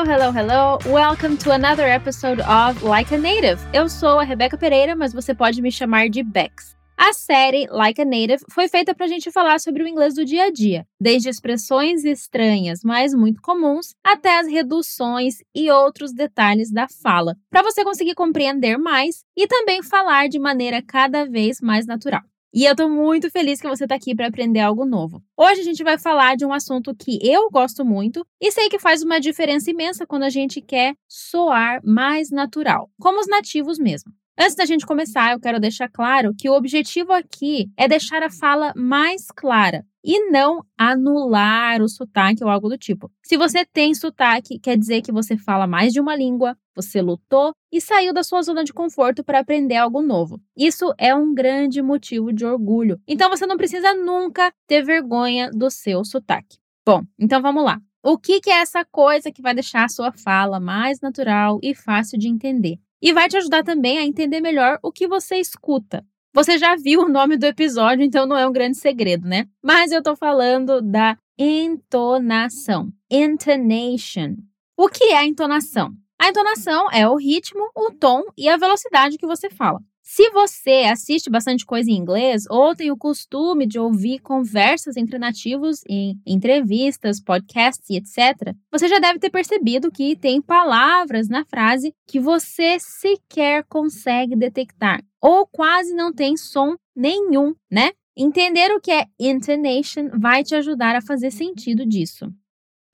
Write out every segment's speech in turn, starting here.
Hello, hello, hello. Welcome to another episode of Like a Native. Eu sou a Rebeca Pereira, mas você pode me chamar de Bex. A série Like a Native foi feita para a gente falar sobre o inglês do dia a dia, desde expressões estranhas, mas muito comuns, até as reduções e outros detalhes da fala, para você conseguir compreender mais e também falar de maneira cada vez mais natural. E eu tô muito feliz que você tá aqui para aprender algo novo. Hoje a gente vai falar de um assunto que eu gosto muito e sei que faz uma diferença imensa quando a gente quer soar mais natural, como os nativos mesmo. Antes da gente começar, eu quero deixar claro que o objetivo aqui é deixar a fala mais clara e não anular o sotaque ou algo do tipo. Se você tem sotaque, quer dizer que você fala mais de uma língua, você lutou e saiu da sua zona de conforto para aprender algo novo. Isso é um grande motivo de orgulho. Então você não precisa nunca ter vergonha do seu sotaque. Bom, então vamos lá. O que, que é essa coisa que vai deixar a sua fala mais natural e fácil de entender? E vai te ajudar também a entender melhor o que você escuta. Você já viu o nome do episódio, então não é um grande segredo, né? Mas eu tô falando da entonação. Intonation. O que é a entonação? A entonação é o ritmo, o tom e a velocidade que você fala. Se você assiste bastante coisa em inglês ou tem o costume de ouvir conversas entre nativos em entrevistas, podcasts e etc., você já deve ter percebido que tem palavras na frase que você sequer consegue detectar ou quase não tem som nenhum, né? Entender o que é intonation vai te ajudar a fazer sentido disso.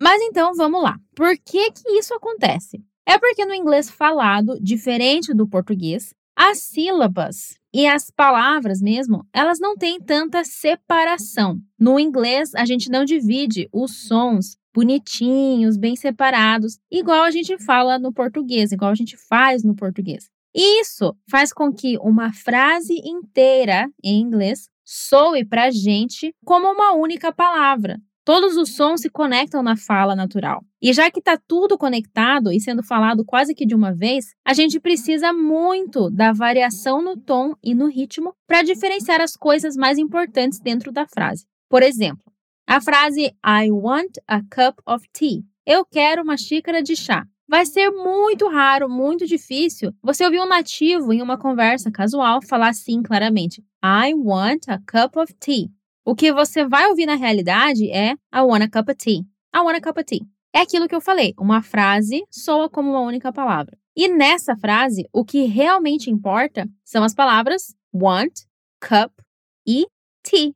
Mas então vamos lá. Por que que isso acontece? É porque no inglês falado, diferente do português, as sílabas e as palavras mesmo, elas não têm tanta separação. No inglês, a gente não divide os sons bonitinhos, bem separados, igual a gente fala no português, igual a gente faz no português. Isso faz com que uma frase inteira em inglês soe para a gente como uma única palavra. Todos os sons se conectam na fala natural. E já que está tudo conectado e sendo falado quase que de uma vez, a gente precisa muito da variação no tom e no ritmo para diferenciar as coisas mais importantes dentro da frase. Por exemplo, a frase I want a cup of tea. Eu quero uma xícara de chá. Vai ser muito raro, muito difícil você ouvir um nativo em uma conversa casual falar assim claramente: I want a cup of tea. O que você vai ouvir na realidade é I want a cup of tea. I want a cup of tea. É aquilo que eu falei, uma frase soa como uma única palavra. E nessa frase, o que realmente importa são as palavras want, cup e tea.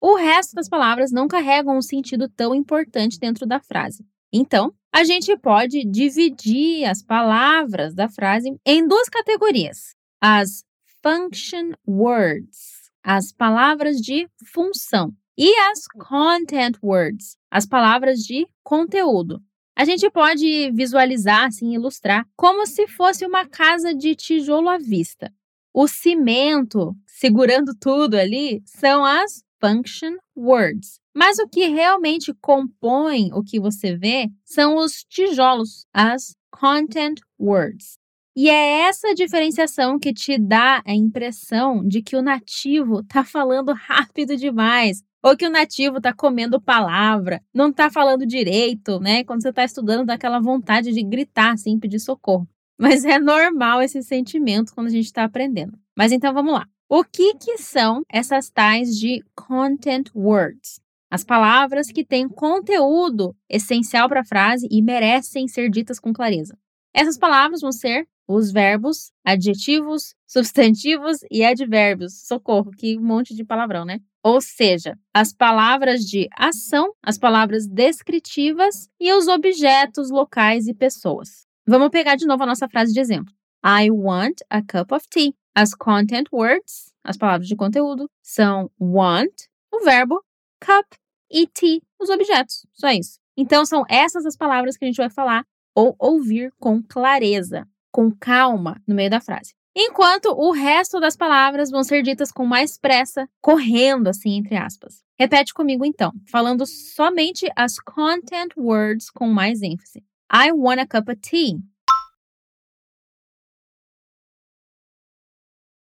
O resto das palavras não carregam um sentido tão importante dentro da frase. Então, a gente pode dividir as palavras da frase em duas categorias: as function words as palavras de função, e as content words, as palavras de conteúdo. A gente pode visualizar, assim, ilustrar, como se fosse uma casa de tijolo à vista. O cimento segurando tudo ali são as function words. Mas o que realmente compõe o que você vê são os tijolos, as content words. E é essa diferenciação que te dá a impressão de que o nativo está falando rápido demais, ou que o nativo está comendo palavra, não está falando direito, né? Quando você está estudando, dá aquela vontade de gritar, assim, pedir socorro. Mas é normal esse sentimento quando a gente está aprendendo. Mas então vamos lá. O que, que são essas tais de content words? As palavras que têm conteúdo essencial para a frase e merecem ser ditas com clareza. Essas palavras vão ser os verbos, adjetivos, substantivos e advérbios. Socorro, que monte de palavrão, né? Ou seja, as palavras de ação, as palavras descritivas e os objetos locais e pessoas. Vamos pegar de novo a nossa frase de exemplo. I want a cup of tea. As content words, as palavras de conteúdo, são want, o verbo, cup e tea, os objetos. Só isso. Então, são essas as palavras que a gente vai falar ou ouvir com clareza com calma no meio da frase. Enquanto o resto das palavras vão ser ditas com mais pressa, correndo assim entre aspas. Repete comigo então, falando somente as content words com mais ênfase. I want a cup of tea.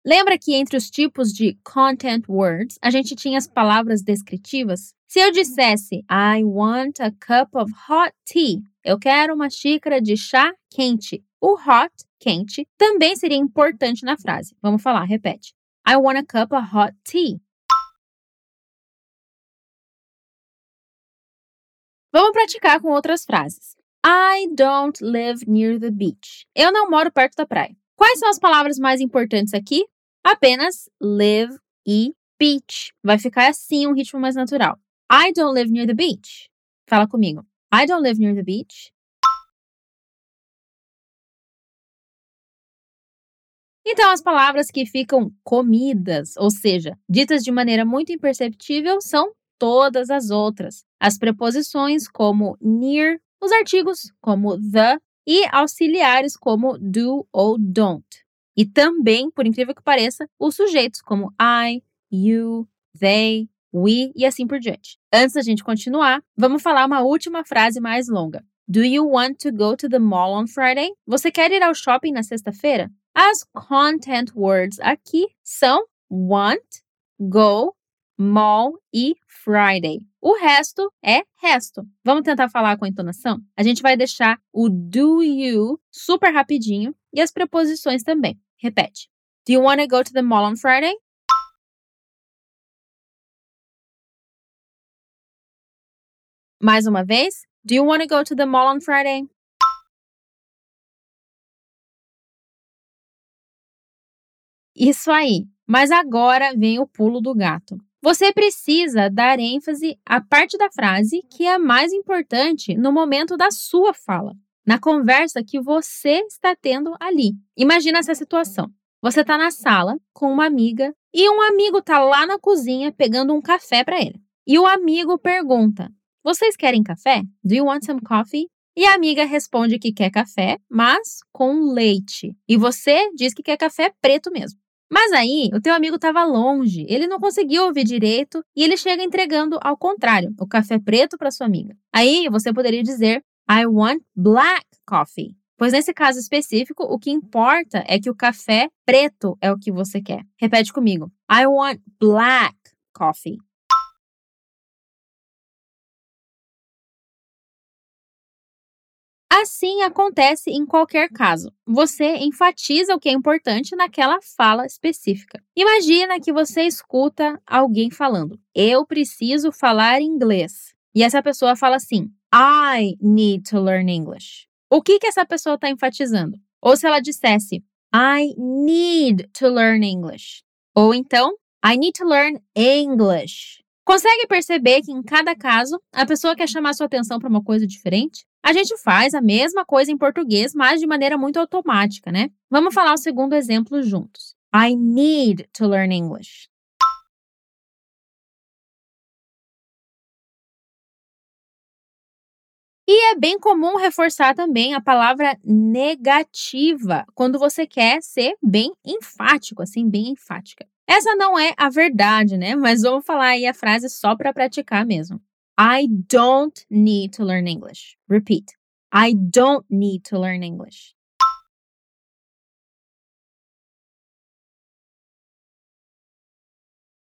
Lembra que entre os tipos de content words, a gente tinha as palavras descritivas? Se eu dissesse I want a cup of hot tea, Eu quero uma xícara de chá quente. O hot, quente, também seria importante na frase. Vamos falar, repete. I want a cup of hot tea. Vamos praticar com outras frases. I don't live near the beach. Eu não moro perto da praia. Quais são as palavras mais importantes aqui? Apenas live e beach. Vai ficar assim um ritmo mais natural. I don't live near the beach. Fala comigo. I don't live near the beach. Então, as palavras que ficam comidas, ou seja, ditas de maneira muito imperceptível, são todas as outras. As preposições como near, os artigos como the e auxiliares como do ou don't. E também, por incrível que pareça, os sujeitos como I, you, they, we e assim por diante. Antes da gente continuar, vamos falar uma última frase mais longa. Do you want to go to the mall on Friday? Você quer ir ao shopping na sexta-feira? As content words aqui são want, go, mall e Friday. O resto é resto. Vamos tentar falar com a entonação? A gente vai deixar o do you super rapidinho e as preposições também. Repete. Do you want to go to the mall on Friday? Mais uma vez. Do you want to go to the mall on Friday? Isso aí. Mas agora vem o pulo do gato. Você precisa dar ênfase à parte da frase que é mais importante no momento da sua fala, na conversa que você está tendo ali. Imagina essa situação. Você está na sala com uma amiga e um amigo está lá na cozinha pegando um café para ele. E o amigo pergunta: Vocês querem café? Do you want some coffee? E a amiga responde que quer café, mas com leite. E você diz que quer café preto mesmo. Mas aí, o teu amigo estava longe, ele não conseguiu ouvir direito e ele chega entregando ao contrário, o café preto para sua amiga. Aí você poderia dizer I want black coffee. Pois nesse caso específico, o que importa é que o café preto é o que você quer. Repete comigo. I want black coffee. Assim acontece em qualquer caso. Você enfatiza o que é importante naquela fala específica. Imagina que você escuta alguém falando: Eu preciso falar inglês. E essa pessoa fala assim: I need to learn English. O que, que essa pessoa está enfatizando? Ou se ela dissesse I need to learn English. Ou então, I need to learn English. Consegue perceber que em cada caso a pessoa quer chamar sua atenção para uma coisa diferente? A gente faz a mesma coisa em português, mas de maneira muito automática, né? Vamos falar o segundo exemplo juntos. I need to learn English. E é bem comum reforçar também a palavra negativa quando você quer ser bem enfático, assim, bem enfática. Essa não é a verdade, né? Mas vamos falar aí a frase só para praticar mesmo. I don't need to learn English. Repeat. I don't need to learn English.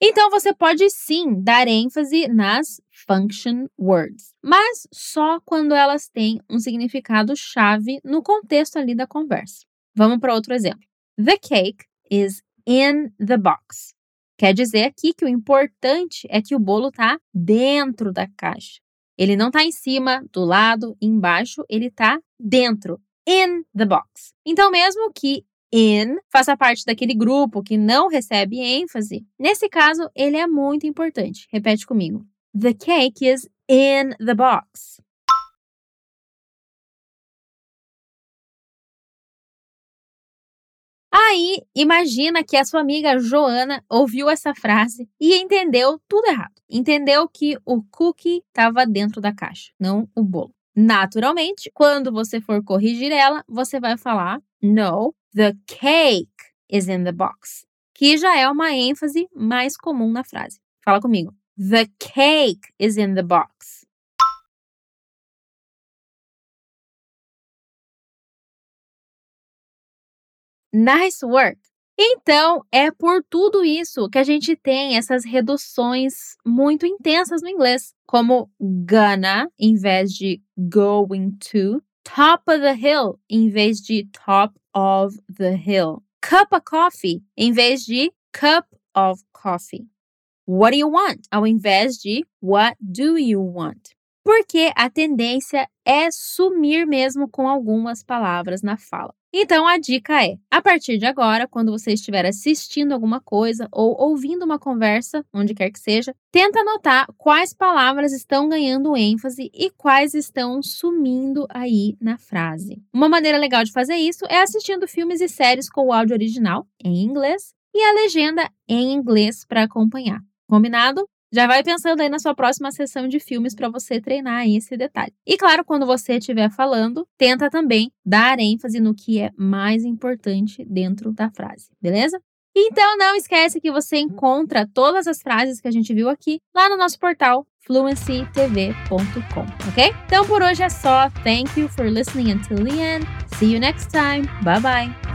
Então você pode sim dar ênfase nas function words, mas só quando elas têm um significado chave no contexto ali da conversa. Vamos para outro exemplo. The cake is in the box. Quer dizer aqui que o importante é que o bolo está dentro da caixa. Ele não está em cima, do lado, embaixo, ele está dentro, in the box. Então, mesmo que in faça parte daquele grupo que não recebe ênfase, nesse caso ele é muito importante. Repete comigo. The cake is in the box. Aí, imagina que a sua amiga Joana ouviu essa frase e entendeu tudo errado. Entendeu que o cookie estava dentro da caixa, não o bolo. Naturalmente, quando você for corrigir ela, você vai falar: No, the cake is in the box, que já é uma ênfase mais comum na frase. Fala comigo. The cake is in the box. Nice work! Então, é por tudo isso que a gente tem essas reduções muito intensas no inglês, como gonna em vez de going to, top of the hill em vez de top of the hill, cup of coffee em vez de cup of coffee. What do you want? Ao invés de what do you want? Porque a tendência é sumir mesmo com algumas palavras na fala. Então a dica é: a partir de agora, quando você estiver assistindo alguma coisa ou ouvindo uma conversa, onde quer que seja, tenta anotar quais palavras estão ganhando ênfase e quais estão sumindo aí na frase. Uma maneira legal de fazer isso é assistindo filmes e séries com o áudio original em inglês e a legenda em inglês para acompanhar. Combinado? Já vai pensando aí na sua próxima sessão de filmes para você treinar esse detalhe. E claro, quando você estiver falando, tenta também dar ênfase no que é mais importante dentro da frase, beleza? Então não esquece que você encontra todas as frases que a gente viu aqui lá no nosso portal fluencytv.com, ok? Então por hoje é só. Thank you for listening until the end. See you next time. Bye bye.